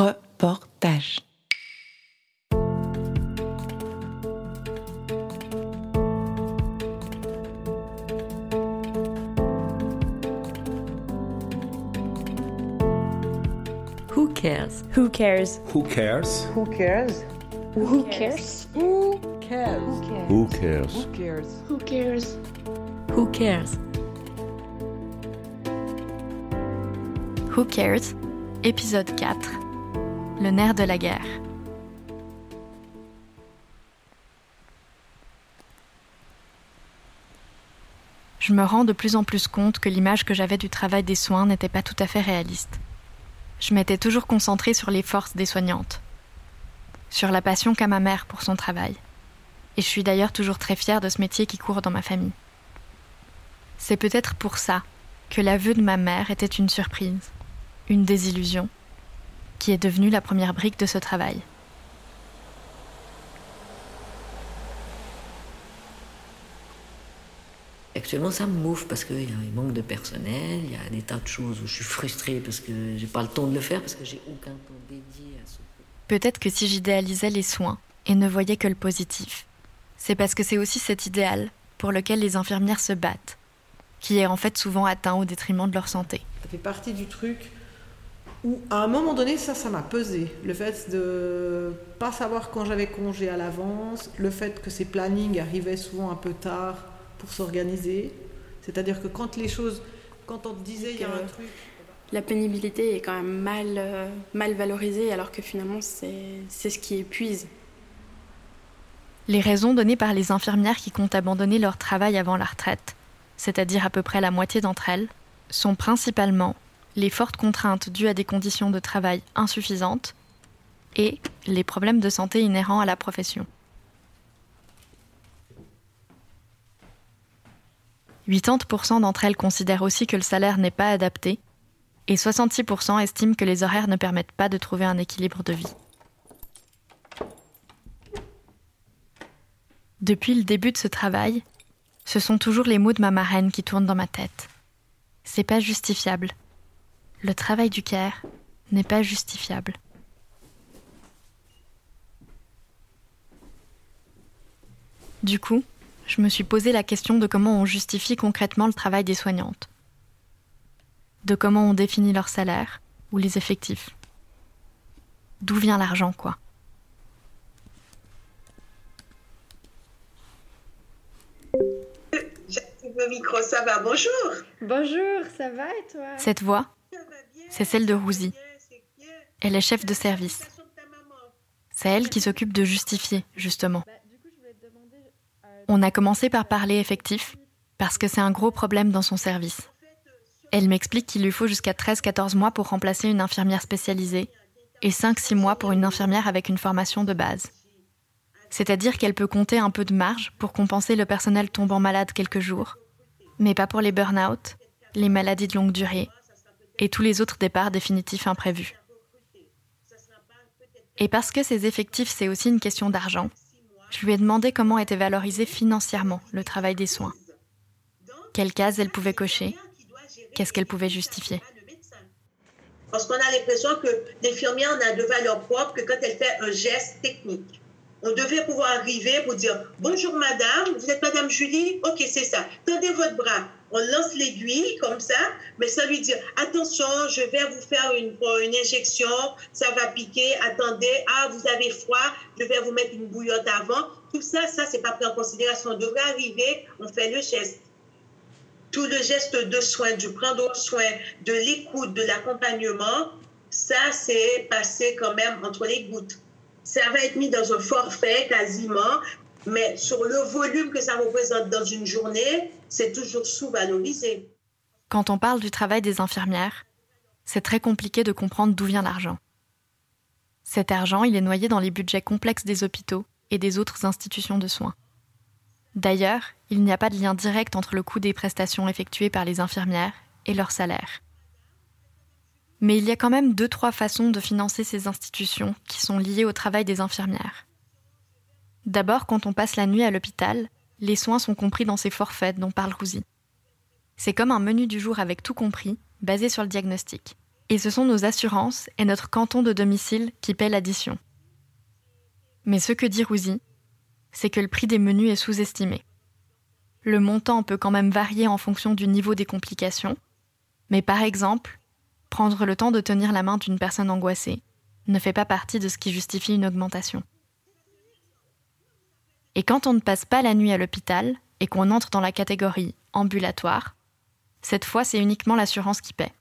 Reportage. Who cares? Who cares? Who cares? Who cares? Who cares? Who cares? Who cares? Who cares? Who cares? Who cares? Who Cares, épisode 4 Le nerf de la guerre. Je me rends de plus en plus compte que l'image que j'avais du travail des soins n'était pas tout à fait réaliste. Je m'étais toujours concentrée sur les forces des soignantes, sur la passion qu'a ma mère pour son travail. Et je suis d'ailleurs toujours très fière de ce métier qui court dans ma famille. C'est peut-être pour ça que l'aveu de ma mère était une surprise, une désillusion, qui est devenue la première brique de ce travail. Actuellement, ça me mouffe parce qu'il y a un manque de personnel, il y a des tas de choses où je suis frustrée parce que j'ai pas le temps de le faire, parce que j'ai aucun temps dédié à ce Peut-être que si j'idéalisais les soins et ne voyais que le positif, c'est parce que c'est aussi cet idéal pour lequel les infirmières se battent, qui est en fait souvent atteint au détriment de leur santé. Ça fait partie du truc où, à un moment donné, ça, ça m'a pesé. Le fait de pas savoir quand j'avais congé à l'avance, le fait que ces plannings arrivaient souvent un peu tard pour s'organiser. C'est-à-dire que quand les choses, quand on te disait il y a un truc, La pénibilité est quand même mal, euh, mal valorisée alors que finalement c'est c'est ce qui épuise. Les raisons données par les infirmières qui comptent abandonner leur travail avant la retraite, c'est-à-dire à peu près la moitié d'entre elles, sont principalement les fortes contraintes dues à des conditions de travail insuffisantes et les problèmes de santé inhérents à la profession. 80% d'entre elles considèrent aussi que le salaire n'est pas adapté et 66% estiment que les horaires ne permettent pas de trouver un équilibre de vie. Depuis le début de ce travail, ce sont toujours les mots de ma marraine qui tournent dans ma tête. C'est pas justifiable. Le travail du care n'est pas justifiable. Du coup, je me suis posé la question de comment on justifie concrètement le travail des soignantes, de comment on définit leur salaire ou les effectifs. D'où vient l'argent, quoi. J'active le micro, ça va, bonjour. Bonjour, ça va et toi? Cette voix, c'est celle de Rousi. Elle est chef de service. C'est elle qui s'occupe de justifier, justement. On a commencé par parler effectif, parce que c'est un gros problème dans son service. Elle m'explique qu'il lui faut jusqu'à 13-14 mois pour remplacer une infirmière spécialisée et 5-6 mois pour une infirmière avec une formation de base. C'est-à-dire qu'elle peut compter un peu de marge pour compenser le personnel tombant malade quelques jours, mais pas pour les burn-out, les maladies de longue durée et tous les autres départs définitifs imprévus. Et parce que ces effectifs, c'est aussi une question d'argent, je lui ai demandé comment était valorisé financièrement le travail des soins. Quelles cases elle pouvait cocher? Qu'est-ce qu'elle pouvait justifier? Parce qu'on a l'impression que l'infirmière n'a de valeur propre que quand elle fait un geste technique. On devait pouvoir arriver pour dire Bonjour madame, vous êtes madame Julie Ok, c'est ça. Tendez votre bras. On lance l'aiguille comme ça, mais ça lui dit Attention, je vais vous faire une, une injection, ça va piquer, attendez, ah, vous avez froid, je vais vous mettre une bouillotte avant. Tout ça, ça, c'est pas pris en considération. On devrait arriver, on fait le geste. Tout le geste de soin, du prendre soin, de l'écoute, de l'accompagnement, ça, c'est passé quand même entre les gouttes ça va être mis dans un forfait quasiment, mais sur le volume que ça représente dans une journée, c'est toujours sous-valorisé. Quand on parle du travail des infirmières, c'est très compliqué de comprendre d'où vient l'argent. Cet argent, il est noyé dans les budgets complexes des hôpitaux et des autres institutions de soins. D'ailleurs, il n'y a pas de lien direct entre le coût des prestations effectuées par les infirmières et leur salaire. Mais il y a quand même deux, trois façons de financer ces institutions qui sont liées au travail des infirmières. D'abord, quand on passe la nuit à l'hôpital, les soins sont compris dans ces forfaits dont parle Rousi. C'est comme un menu du jour avec tout compris, basé sur le diagnostic. Et ce sont nos assurances et notre canton de domicile qui paient l'addition. Mais ce que dit Rouzy, c'est que le prix des menus est sous-estimé. Le montant peut quand même varier en fonction du niveau des complications, mais par exemple, prendre le temps de tenir la main d'une personne angoissée ne fait pas partie de ce qui justifie une augmentation. Et quand on ne passe pas la nuit à l'hôpital et qu'on entre dans la catégorie ambulatoire, cette fois c'est uniquement l'assurance qui paie.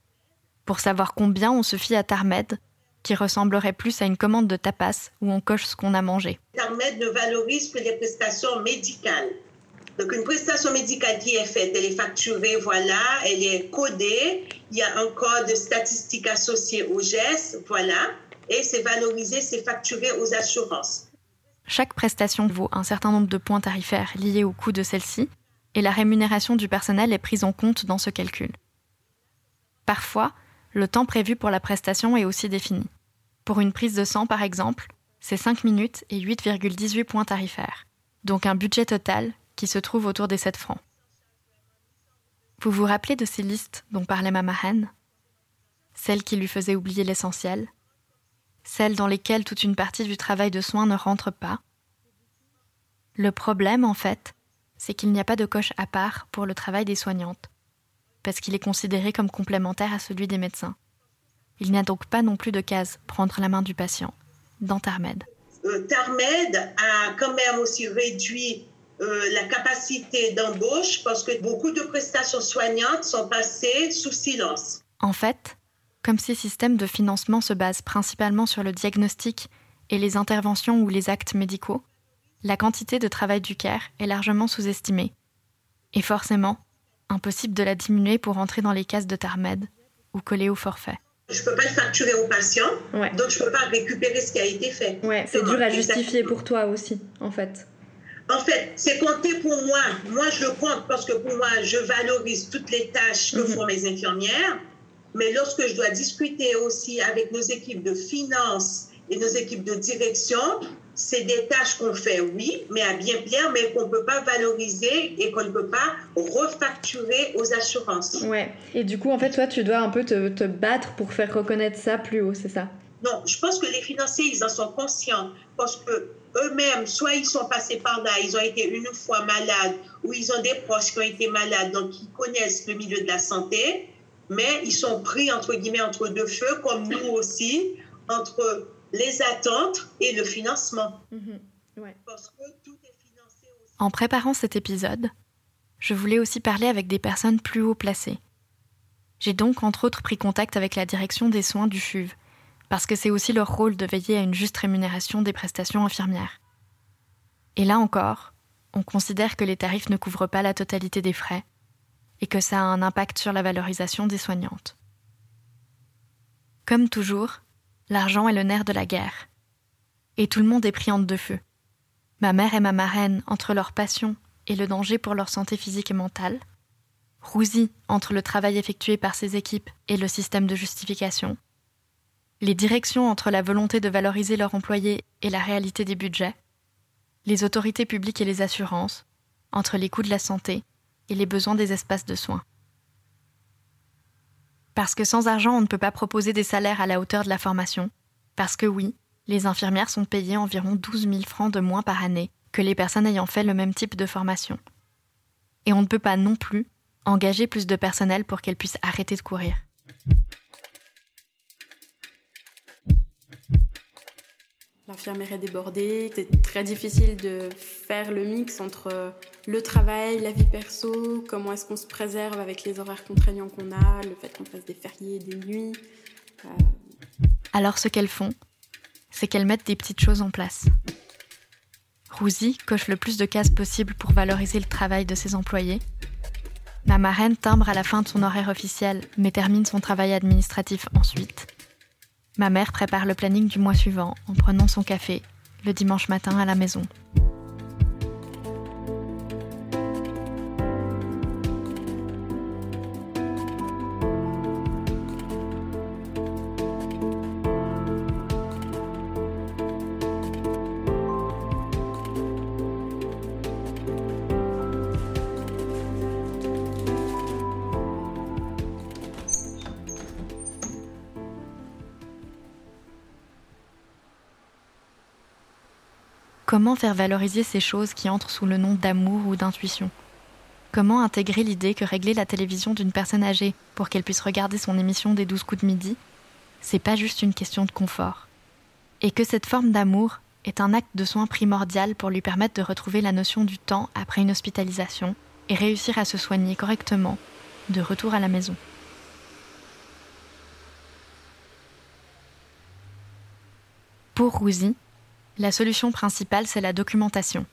Pour savoir combien on se fie à Tarmed, qui ressemblerait plus à une commande de tapas où on coche ce qu'on a mangé. Tarmed ne valorise que les prestations médicales. Donc une prestation médicale qui est faite, elle est facturée, voilà, elle est codée, il y a un code statistique associé au geste, voilà, et c'est valorisé, c'est facturé aux assurances. Chaque prestation vaut un certain nombre de points tarifaires liés au coût de celle-ci, et la rémunération du personnel est prise en compte dans ce calcul. Parfois, le temps prévu pour la prestation est aussi défini. Pour une prise de sang, par exemple, c'est 5 minutes et 8,18 points tarifaires, donc un budget total qui se trouve autour des 7 francs. Vous vous rappelez de ces listes dont parlait Mamahan Celles qui lui faisaient oublier l'essentiel Celles dans lesquelles toute une partie du travail de soins ne rentre pas Le problème, en fait, c'est qu'il n'y a pas de coche à part pour le travail des soignantes, parce qu'il est considéré comme complémentaire à celui des médecins. Il n'y a donc pas non plus de case prendre la main du patient dans Tarmed. Euh, Tarmed a quand même aussi réduit euh, la capacité d'embauche parce que beaucoup de prestations soignantes sont passées sous silence. En fait, comme ces systèmes de financement se basent principalement sur le diagnostic et les interventions ou les actes médicaux, la quantité de travail du CARE est largement sous-estimée. Et forcément, impossible de la diminuer pour entrer dans les cases de Tarmed ou coller au forfait. Je ne peux pas le facturer au patient, Ouais. donc je ne peux pas récupérer ce qui a été fait. Ouais, c'est dur à justifier pour toi aussi, en fait. En fait, c'est compté pour moi. Moi, je le compte parce que pour moi, je valorise toutes les tâches que Mhm. font mes infirmières. Mais lorsque je dois discuter aussi avec nos équipes de finance et nos équipes de direction, c'est des tâches qu'on fait, oui, mais à bien plaire, mais qu'on ne peut pas valoriser et qu'on ne peut pas refacturer aux assurances. Ouais. Et du coup, en fait, toi, tu dois un peu te, te battre pour faire reconnaître ça plus haut, c'est ça? Non, je pense que les financiers, ils en sont conscients parce que eux-mêmes, soit ils sont passés par là, ils ont été une fois malades, ou ils ont des proches qui ont été malades, donc ils connaissent le milieu de la santé, mais ils sont pris, entre guillemets, entre deux feux, comme nous aussi, entre les attentes et le financement. Mhm. Ouais. Parce que tout est financé aussi. En préparant cet épisode, je voulais aussi parler avec des personnes plus haut placées. J'ai donc entre autres pris contact avec la direction des soins du FUV, parce que c'est aussi leur rôle de veiller à une juste rémunération des prestations infirmières. Et là encore, on considère que les tarifs ne couvrent pas la totalité des frais et que ça a un impact sur la valorisation des soignantes. Comme toujours, l'argent est le nerf de la guerre. Et tout le monde est pris entre deux feux. Ma mère et ma marraine entre leur passion et le danger pour leur santé physique et mentale. Rouzy entre le travail effectué par ses équipes et le système de justification. Les directions entre la volonté de valoriser leurs employés et la réalité des budgets. Les autorités publiques et les assurances, entre les coûts de la santé et les besoins des espaces de soins. Parce que sans argent, on ne peut pas proposer des salaires à la hauteur de la formation. Parce que oui, les infirmières sont payées environ 12 000 francs de moins par année que les personnes ayant fait le même type de formation. Et on ne peut pas non plus engager plus de personnel pour qu'elles puissent arrêter de courir. Est c'est très difficile de faire le mix entre le travail, la vie perso, comment est-ce qu'on se préserve avec les horaires contraignants qu'on a, le fait qu'on fasse des fériés, des nuits. Euh, Alors ce qu'elles font, c'est qu'elles mettent des petites choses en place. Rouzy coche le plus de cases possible pour valoriser le travail de ses employés. Ma marraine timbre à la fin de son horaire officiel, mais termine son travail administratif ensuite. Ma mère prépare le planning du mois suivant en prenant son café le dimanche matin à la maison. Comment faire valoriser ces choses qui entrent sous le nom d'amour ou d'intuition? Comment intégrer l'idée que régler la télévision d'une personne âgée pour qu'elle puisse regarder son émission des 12 coups de midi, c'est pas juste une question de confort? Et que cette forme d'amour est un acte de soin primordial pour lui permettre de retrouver la notion du temps après une hospitalisation et réussir à se soigner correctement de retour à la maison. Pour Rouzy, la solution principale, c'est la documentation.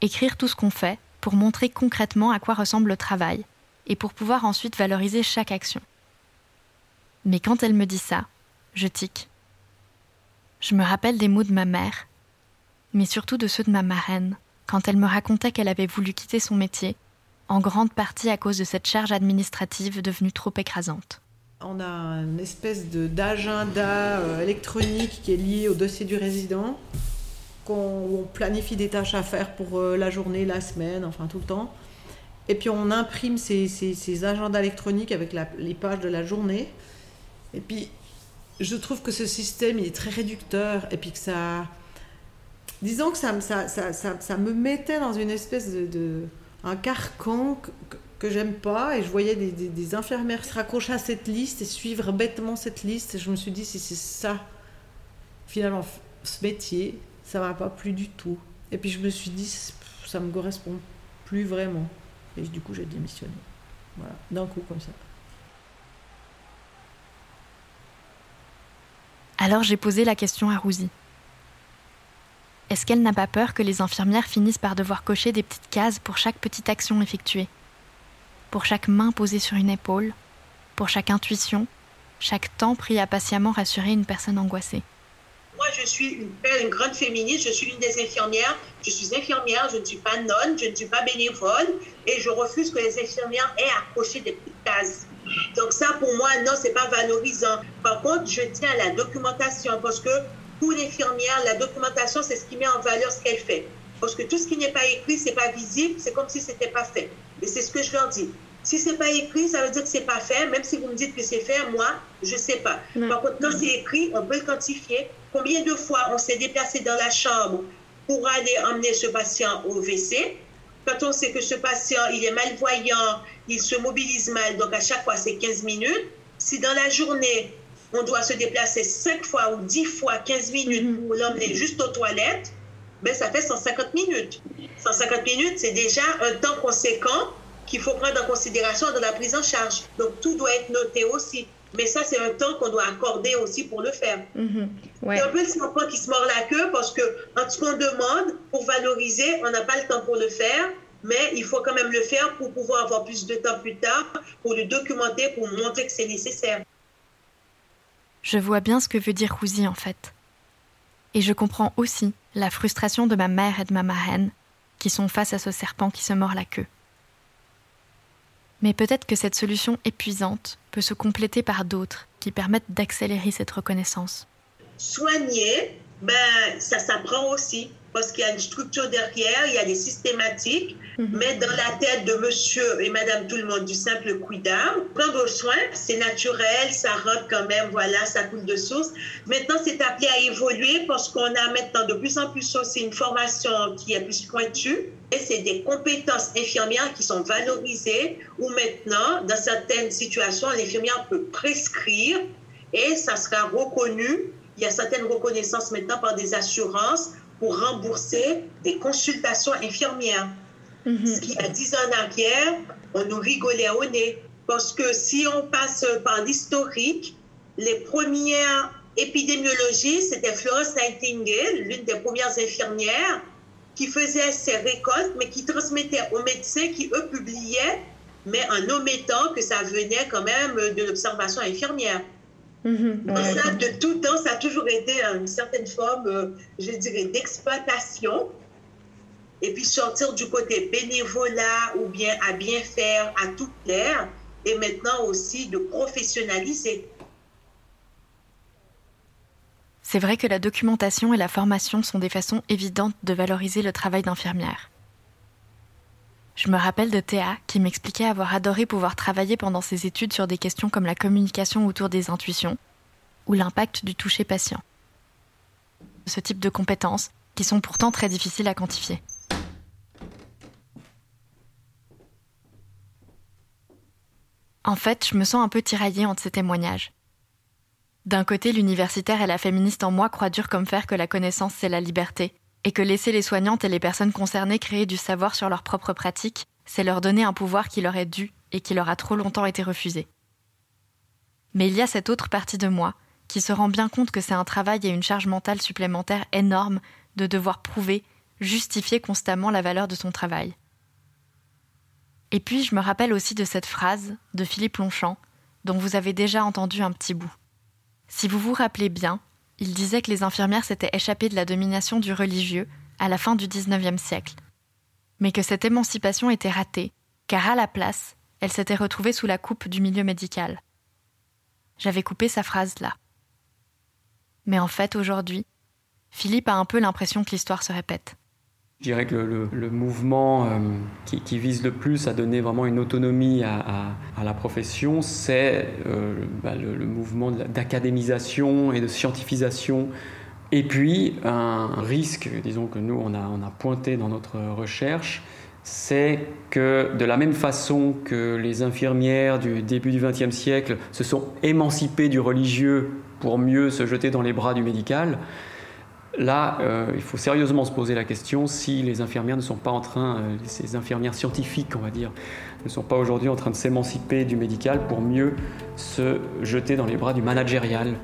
Écrire tout ce qu'on fait pour montrer concrètement à quoi ressemble le travail et pour pouvoir ensuite valoriser chaque action. Mais quand elle me dit ça, je tique. Je me rappelle des mots de ma mère, mais surtout de ceux de ma marraine, quand elle me racontait qu'elle avait voulu quitter son métier, en grande partie à cause de cette charge administrative devenue trop écrasante. On a une espèce d'agenda euh, électronique qui est lié au dossier du résident, qu'on on planifie des tâches à faire pour euh, la journée, la semaine, enfin tout le temps. Et puis on imprime ces, agendas électroniques avec les pages de la journée. Et puis je trouve que ce système il est très réducteur et puis que ça. Disons que ça, me mettait dans une espèce de, de un carcan que j'aime pas et je voyais des, des, infirmières se raccrocher à cette liste et suivre bêtement cette liste et je me suis dit si c'est ça finalement ce métier ça m'a pas plu du tout. Et puis je me suis dit ça me correspond plus vraiment. Et du coup j'ai démissionné. Voilà. D'un coup comme ça. Alors j'ai posé la question à Rouzy est-ce qu'elle n'a pas peur que les infirmières finissent par devoir cocher des petites cases pour chaque petite action effectuée? Pour chaque main posée sur une épaule, pour chaque intuition, chaque temps pris à patiemment rassurer une personne angoissée? Moi, je suis une, une grande féministe, je suis une des infirmières. Je suis infirmière, je ne suis pas nonne, je ne suis pas bénévole et je refuse que les infirmières aient cocher des petites cases. Donc ça, pour moi, non, c'est pas valorisant. Par contre, je tiens à la documentation parce que pour l'infirmière, la documentation, c'est ce qui met en valeur ce qu'elle fait. Parce que tout ce qui n'est pas écrit, c'est pas visible, c'est comme si c'était pas fait. Et c'est ce que je leur dis. Si c'est pas écrit, ça veut dire que c'est pas fait. Même si vous me dites que c'est fait, moi, je sais pas. Par contre, quand c'est écrit, on peut le quantifier. Combien de fois on s'est déplacé dans la chambre pour aller emmener ce patient au WC Quand on sait que ce patient, il est malvoyant, il se mobilise mal, donc à chaque fois, c'est 15 minutes. Si dans la journée, on doit se déplacer 5 fois ou 10 fois 15 minutes mm-hmm. pour l'emmener juste aux toilettes, ben, ça fait 150 minutes. 150 minutes, c'est déjà un temps conséquent qu'il faut prendre en considération dans la prise en charge. Donc tout doit être noté aussi. Mais ça, c'est un temps qu'on doit accorder aussi pour le faire. Mm-hmm. C'est un peu le serpent qui se mord la queue parce que en ce qu'on demande pour valoriser, on n'a pas le temps pour le faire, mais il faut quand même le faire pour pouvoir avoir plus de temps plus tard, pour le documenter, pour montrer que c'est nécessaire. Je vois bien ce que veut dire Rouzy en fait. Et je comprends aussi la frustration de ma mère et de ma marraine qui sont face à ce serpent qui se mord la queue. Mais peut-être que cette solution épuisante peut se compléter par d'autres qui permettent d'accélérer cette reconnaissance. Soigner, ben, ça s'apprend aussi parce qu'il y a une structure derrière, il y a des systématiques, mhm. mais dans la tête de monsieur et madame tout le monde du simple quidam, prendre soin, c'est naturel, ça rentre quand même, voilà, ça coule de source. Maintenant, c'est appelé à évoluer parce qu'on a maintenant de plus en plus aussi une formation qui est plus pointue et c'est des compétences infirmières qui sont valorisées où maintenant, dans certaines situations, l'infirmière peut prescrire et ça sera reconnu. Il y a certaines reconnaissances maintenant par des assurances pour rembourser des consultations infirmières. Mhm. Ce qui, a 10 ans en arrière, on nous rigolait au nez. Parce que si on passe par l'historique, les premières épidémiologistes, c'était Florence Nightingale, l'une des premières infirmières, qui faisait ses récoltes, mais qui transmettait aux médecins qui, eux, publiaient, mais en omettant que ça venait quand même de l'observation infirmière. Mhm. ça, de tout temps, ça a toujours été une certaine forme, euh, je dirais, d'exploitation. Et puis sortir du côté bénévolat ou bien à bien faire, à tout plaire, et maintenant aussi de professionnaliser. C'est vrai que la documentation et la formation sont des façons évidentes de valoriser le travail d'infirmière. Je me rappelle de Théa qui m'expliquait avoir adoré pouvoir travailler pendant ses études sur des questions comme la communication autour des intuitions ou l'impact du toucher patient. Ce type de compétences qui sont pourtant très difficiles à quantifier. En fait, je me sens un peu tiraillée entre ces témoignages. D'un côté, l'universitaire et la féministe en moi croient dur comme fer que la connaissance, c'est la liberté, et que laisser les soignantes et les personnes concernées créer du savoir sur leurs propres pratiques, c'est leur donner un pouvoir qui leur est dû et qui leur a trop longtemps été refusé. Mais il y a cette autre partie de moi qui se rend bien compte que c'est un travail et une charge mentale supplémentaire énorme de devoir prouver, justifier constamment la valeur de son travail. Et puis je me rappelle aussi de cette phrase de Philippe Longchamp, dont vous avez déjà entendu un petit bout. Si vous vous rappelez bien, il disait que les infirmières s'étaient échappées de la domination du religieux à la fin du XIXe siècle, mais que cette émancipation était ratée, car à la place, elle s'était retrouvée sous la coupe du milieu médical. J'avais coupé sa phrase là. Mais en fait, aujourd'hui, Philippe a un peu l'impression que l'histoire se répète. Je dirais que le, mouvement euh, qui, vise le plus à donner vraiment une autonomie à, la profession, c'est euh, bah, le, mouvement d'académisation et de scientifisation. Et puis, un risque, disons que nous, on on a pointé dans notre recherche, c'est que de la même façon que les infirmières du début du XXe siècle se sont émancipées du religieux pour mieux se jeter dans les bras du médical, Là, euh, il faut sérieusement se poser la question si les infirmières ne sont pas en train, euh, ces infirmières scientifiques, on va dire, ne sont pas aujourd'hui en train de s'émanciper du médical pour mieux se jeter dans les bras du managérial.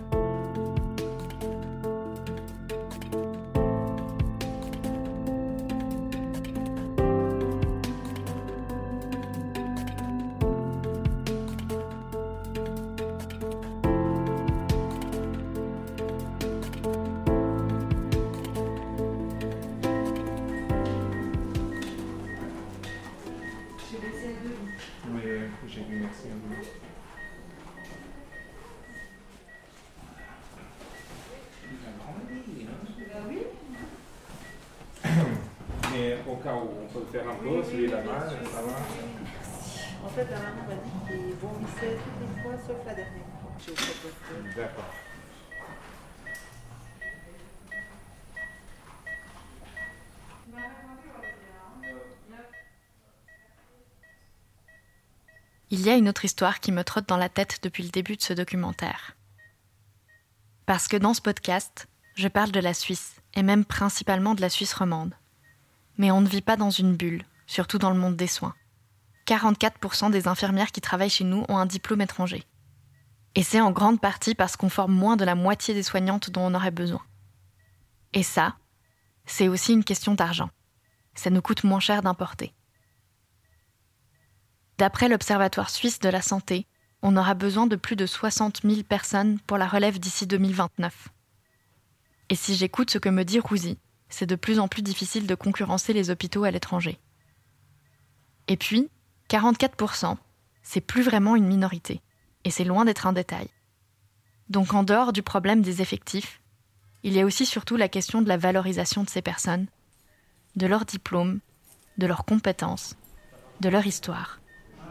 Il y a une autre histoire qui me trotte dans la tête depuis le début de ce documentaire. Parce que dans ce podcast, je parle de la Suisse, et même principalement de la Suisse romande. Mais on ne vit pas dans une bulle, surtout dans le monde des soins. 44% des infirmières qui travaillent chez nous ont un diplôme étranger. Et c'est en grande partie parce qu'on forme moins de la moitié des soignantes dont on aurait besoin. Et ça, c'est aussi une question d'argent. Ça nous coûte moins cher d'importer. D'après l'Observatoire suisse de la santé, on aura besoin de plus de 60 000 personnes pour la relève d'ici 2029. Et si j'écoute ce que me dit Rouzy, c'est de plus en plus difficile de concurrencer les hôpitaux à l'étranger. Et puis, 44%, c'est plus vraiment une minorité, et c'est loin d'être un détail. Donc en dehors du problème des effectifs, il y a aussi surtout la question de la valorisation de ces personnes, de leurs diplômes, de leurs compétences, de leur histoire,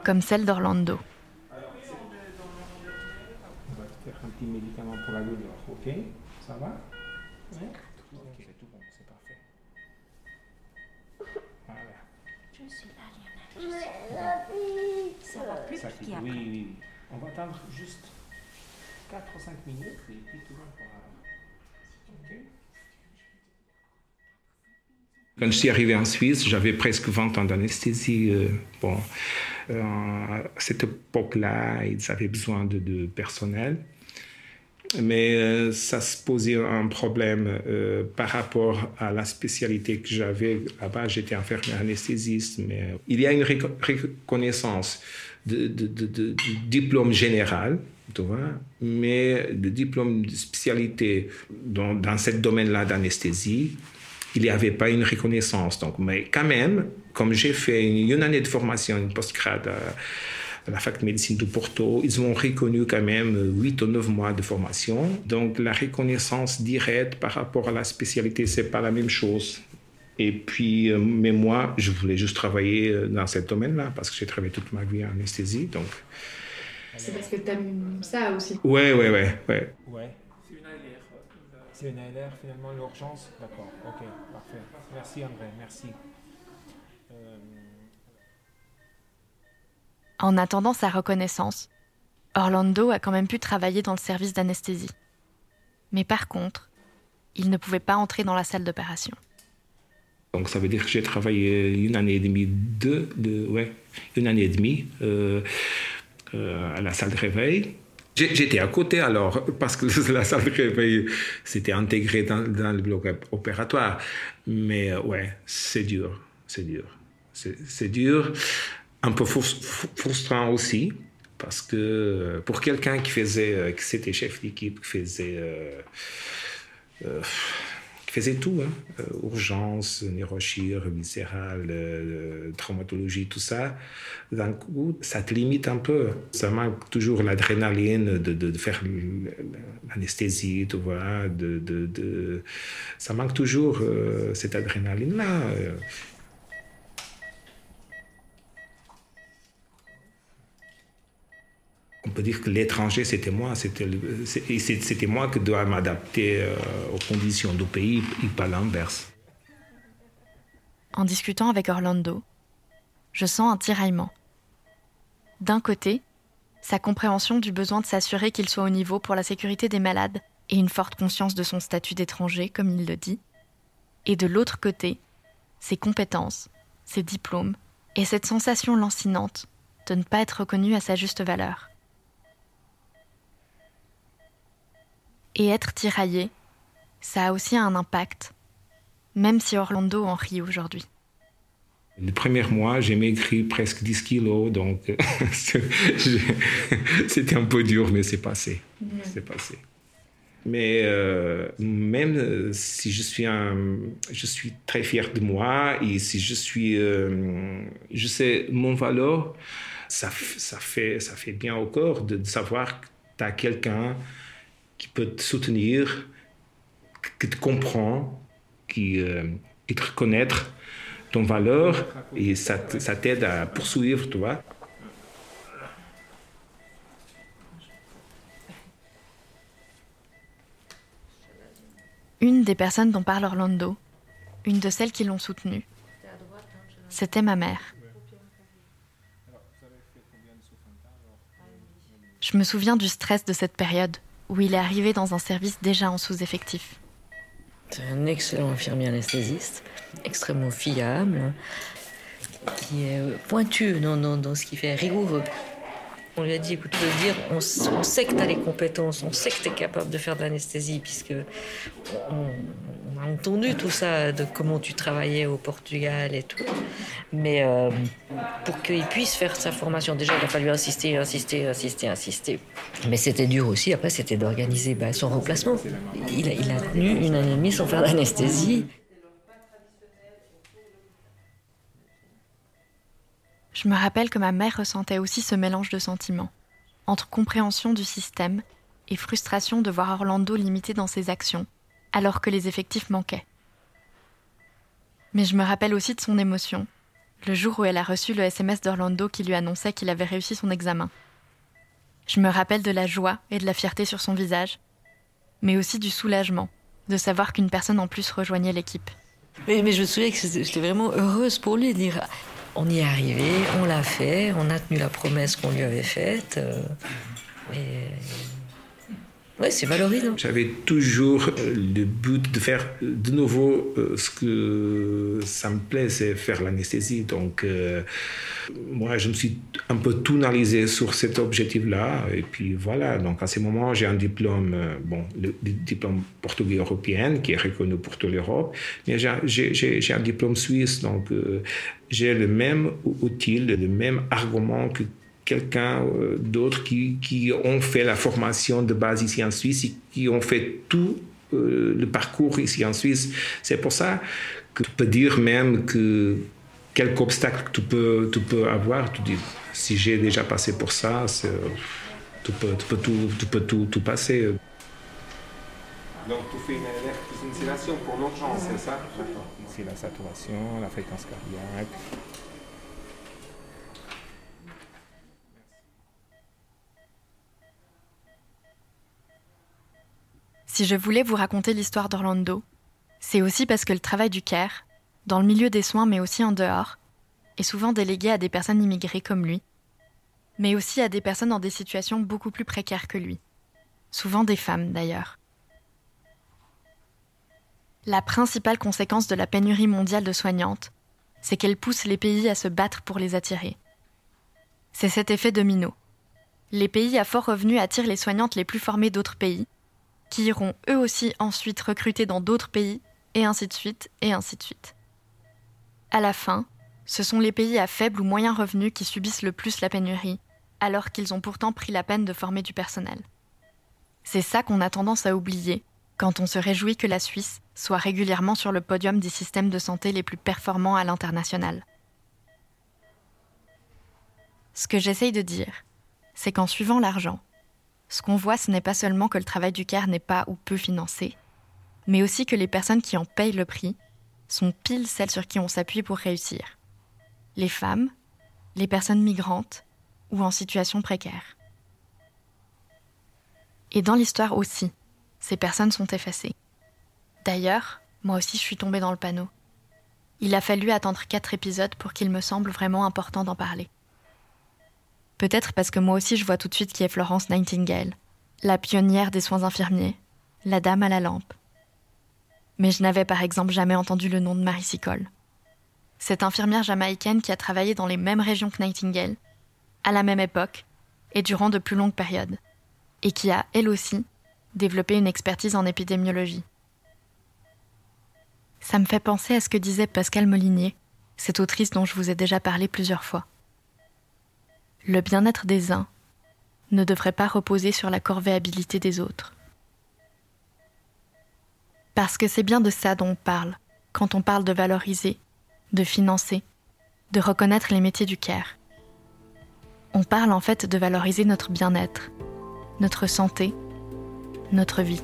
comme celle d'Orlando. Un petit médicament pour la douleur, Oui Ok, c'est tout bon, c'est parfait. Voilà. Je suis là, Lionel. Ça va plus ça Oui, oui, oui. On va attendre juste 4 ou 5 minutes et puis tout le monde pourra... Ok quand je suis arrivé en Suisse, j'avais presque 20 ans d'anesthésie. Euh, bon, euh, à cette époque-là, ils avaient besoin de, de personnel. Mais euh, ça se posait un problème par rapport à la spécialité que j'avais. Là-bas, j'étais infirmière anesthésiste. Mais il y a une reconnaissance de, diplôme général, tu vois, mais le diplôme de spécialité dans, dans ce domaine-là d'anesthésie, il n'y avait pas une reconnaissance. Donc, mais quand même, comme j'ai fait une, année de formation, une post-grad à, la fac de médecine de Porto, ils ont reconnu quand même 8 ou 9 mois de formation. Donc, la reconnaissance directe par rapport à la spécialité, c'est pas la même chose. Et puis, euh, mais moi, je voulais juste travailler euh, dans ce domaine-là parce que j'ai travaillé toute ma vie en anesthésie. Donc. C'est parce que tu aimes ça aussi. Ouais, ouais, ouais, ouais. ouais. C'est une ALR finalement, l'urgence D'accord, ok, parfait. Merci André, merci. En attendant sa reconnaissance, Orlando a quand même pu travailler dans le service d'anesthésie. Mais par contre, il ne pouvait pas entrer dans la salle d'opération. Donc ça veut dire que j'ai travaillé une année et demie, deux, de, ouais, une année et demie euh, euh, à la salle de réveil. J'étais à côté alors, parce que la salle de réveil, c'était intégré dans, dans le bloc opératoire. Mais euh, ouais, c'est dur, c'est dur. C'est dur, un peu frus- fr- frustrant aussi, parce que pour quelqu'un qui faisait, euh, qui c'était chef d'équipe, qui faisait... euh, euh, faisait tout, hein. Urgence, neurochir, viscérale, traumatologie, tout ça. D'un coup, ça te limite un peu. Ça manque toujours l'adrénaline de, faire l'anesthésie, tu vois. Ça manque toujours cette adrénaline-là. On peut dire que l'étranger, c'était moi. C'était moi qui dois m'adapter euh, aux conditions du pays et pas l'inverse. En discutant avec Orlando, je sens un tiraillement. D'un côté, sa compréhension du besoin de s'assurer qu'il soit au niveau pour la sécurité des malades et une forte conscience de son statut d'étranger, comme il le dit. Et de l'autre côté, ses compétences, ses diplômes et cette sensation lancinante de ne pas être reconnu à sa juste valeur. Et être tiraillé, ça a aussi un impact, même si Orlando en rit aujourd'hui. Le premier mois, j'ai maigri presque 10 kilos, donc c'était un peu dur, mais c'est passé. C'est passé. Mais euh, même si je suis, un, je suis très fier de moi et si je suis, euh, je sais mon valeur, ça, ça, fait, ça fait bien au corps de, de savoir que tu as quelqu'un qui peut te soutenir, qui te comprend, qui, euh, te reconnaît ton valeur et ça, t'aide à poursuivre, tu vois. Une des personnes dont parle Orlando, une de celles qui l'ont soutenu, c'était ma mère. Je me souviens du stress de cette période où il est arrivé dans un service déjà en sous-effectif. C'est un excellent infirmier anesthésiste, extrêmement fiable, qui est pointu dans, dans, dans ce qu'il fait, rigoureux. On lui a dit, écoute, je veux dire, on, sait que tu as les compétences, on sait que tu es capable de faire de l'anesthésie, puisque on, on a entendu tout ça, de comment tu travaillais au Portugal et tout. Mais euh, pour qu'il puisse faire sa formation, déjà, il a fallu insister, insister, insister, insister. Mais c'était dur aussi, après, c'était d'organiser bah, son remplacement. Il a, il a tenu une année et demie sans faire d'anesthésie. Je me rappelle que ma mère ressentait aussi ce mélange de sentiments, entre compréhension du système et frustration de voir Orlando limité dans ses actions, alors que les effectifs manquaient. Mais je me rappelle aussi de son émotion, le jour où elle a reçu le SMS d'Orlando qui lui annonçait qu'il avait réussi son examen. Je me rappelle de la joie et de la fierté sur son visage, mais aussi du soulagement de savoir qu'une personne en plus rejoignait l'équipe. Mais, je me souviens que j'étais vraiment heureuse pour lui dire on y est arrivé, on l'a fait, on a tenu la promesse qu'on lui avait faite. euh. Ouais, c'est valorisant. J'avais toujours euh, le but de faire de nouveau euh, ce que ça me plaît, c'est faire l'anesthésie. Donc, euh, moi, je me suis un peu tunalisé sur cet objectif-là. Et puis voilà, donc à ce moment, j'ai un diplôme, bon, le, diplôme portugais européen qui est reconnu pour toute l'Europe, mais j'ai- un diplôme suisse, donc j'ai le même outil, le même argument que quelqu'un euh, d'autre qui, qui ont fait la formation de base ici en Suisse et qui ont fait tout euh, le parcours ici en Suisse. C'est pour ça que tu peux dire même que quelques obstacles que tu peux, tu peux avoir, tu dis, si j'ai déjà passé pour ça, c'est- tu peux, tu peux, tout, tu peux tout, tout passer. Donc tu fais une installation pour l'urgence, c'est ça? Ici la saturation, la fréquence cardiaque. Si je voulais vous raconter l'histoire d'Orlando, c'est aussi parce que le travail du CARE, dans le milieu des soins mais aussi en dehors, est souvent délégué à des personnes immigrées comme lui, mais aussi à des personnes dans des situations beaucoup plus précaires que lui, souvent des femmes d'ailleurs. La principale conséquence de la pénurie mondiale de soignantes, c'est qu'elle pousse les pays à se battre pour les attirer. C'est cet effet domino. Les pays à fort revenu attirent les soignantes les plus formées d'autres pays, qui iront eux aussi ensuite recruter dans d'autres pays, et ainsi de suite, et ainsi de suite. À la fin, ce sont les pays à faible ou moyen revenu qui subissent le plus la pénurie, alors qu'ils ont pourtant pris la peine de former du personnel. C'est ça qu'on a tendance à oublier quand on se réjouit que la Suisse soit régulièrement sur le podium des systèmes de santé les plus performants à l'international. Ce que j'essaye de dire, c'est qu'en suivant l'argent, ce qu'on voit, ce n'est pas seulement que le travail du CARE n'est pas ou peu financé, mais aussi que les personnes qui en payent le prix sont pile celles sur qui on s'appuie pour réussir. Les femmes, les personnes migrantes ou en situation précaire. Et dans l'histoire aussi, ces personnes sont effacées. D'ailleurs, moi aussi je suis tombée dans le panneau. Il a fallu attendre quatre épisodes pour qu'il me semble vraiment important d'en parler. Peut-être parce que moi aussi je vois tout de suite qui est Florence Nightingale, la pionnière des soins infirmiers, la dame à la lampe. Mais je n'avais par exemple jamais entendu le nom de Marie Sicole. Cette infirmière jamaïcaine qui a travaillé dans les mêmes régions que Nightingale, à la même époque et durant de plus longues périodes, et qui a, elle aussi, développé une expertise en épidémiologie. Ça me fait penser à ce que disait Pascal Molinier, cette autrice dont je vous ai déjà parlé plusieurs fois. Le bien-être des uns ne devrait pas reposer sur la corvéabilité des autres. Parce que c'est bien de ça dont on parle quand on parle de valoriser, de financer, de reconnaître les métiers du care. On parle en fait de valoriser notre bien-être, notre santé, notre vie.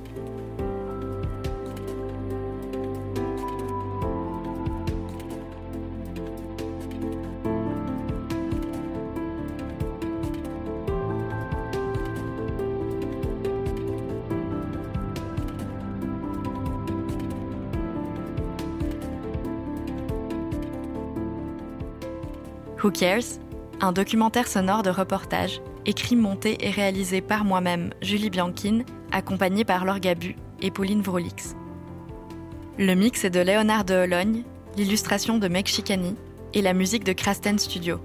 Who Cares? Un documentaire sonore de reportage, écrit, monté et réalisé par moi-même, Julie Bianchine, accompagnée par Laure Gabu et Pauline Vrolix. Le mix est de Léonard de Hologne, l'illustration de Meg Chicani et la musique de Krasten Studio.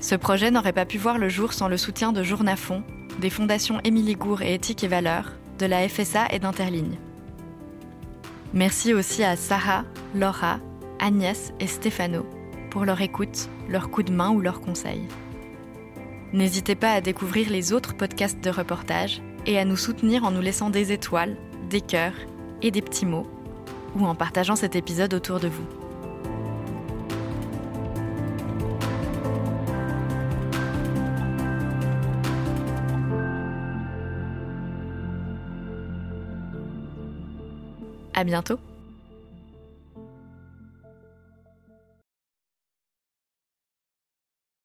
Ce projet n'aurait pas pu voir le jour sans le soutien de Journafond, des fondations Émilie Gour et Éthique et Valeurs, de la FSA et d'Interligne. Merci aussi à Sarah, Laura, Agnès et Stéphano pour leur écoute, leur coup de main ou leurs conseils. N'hésitez pas à découvrir les autres podcasts de reportage et à nous soutenir en nous laissant des étoiles, des cœurs et des petits mots, ou en partageant cet épisode autour de vous. À bientôt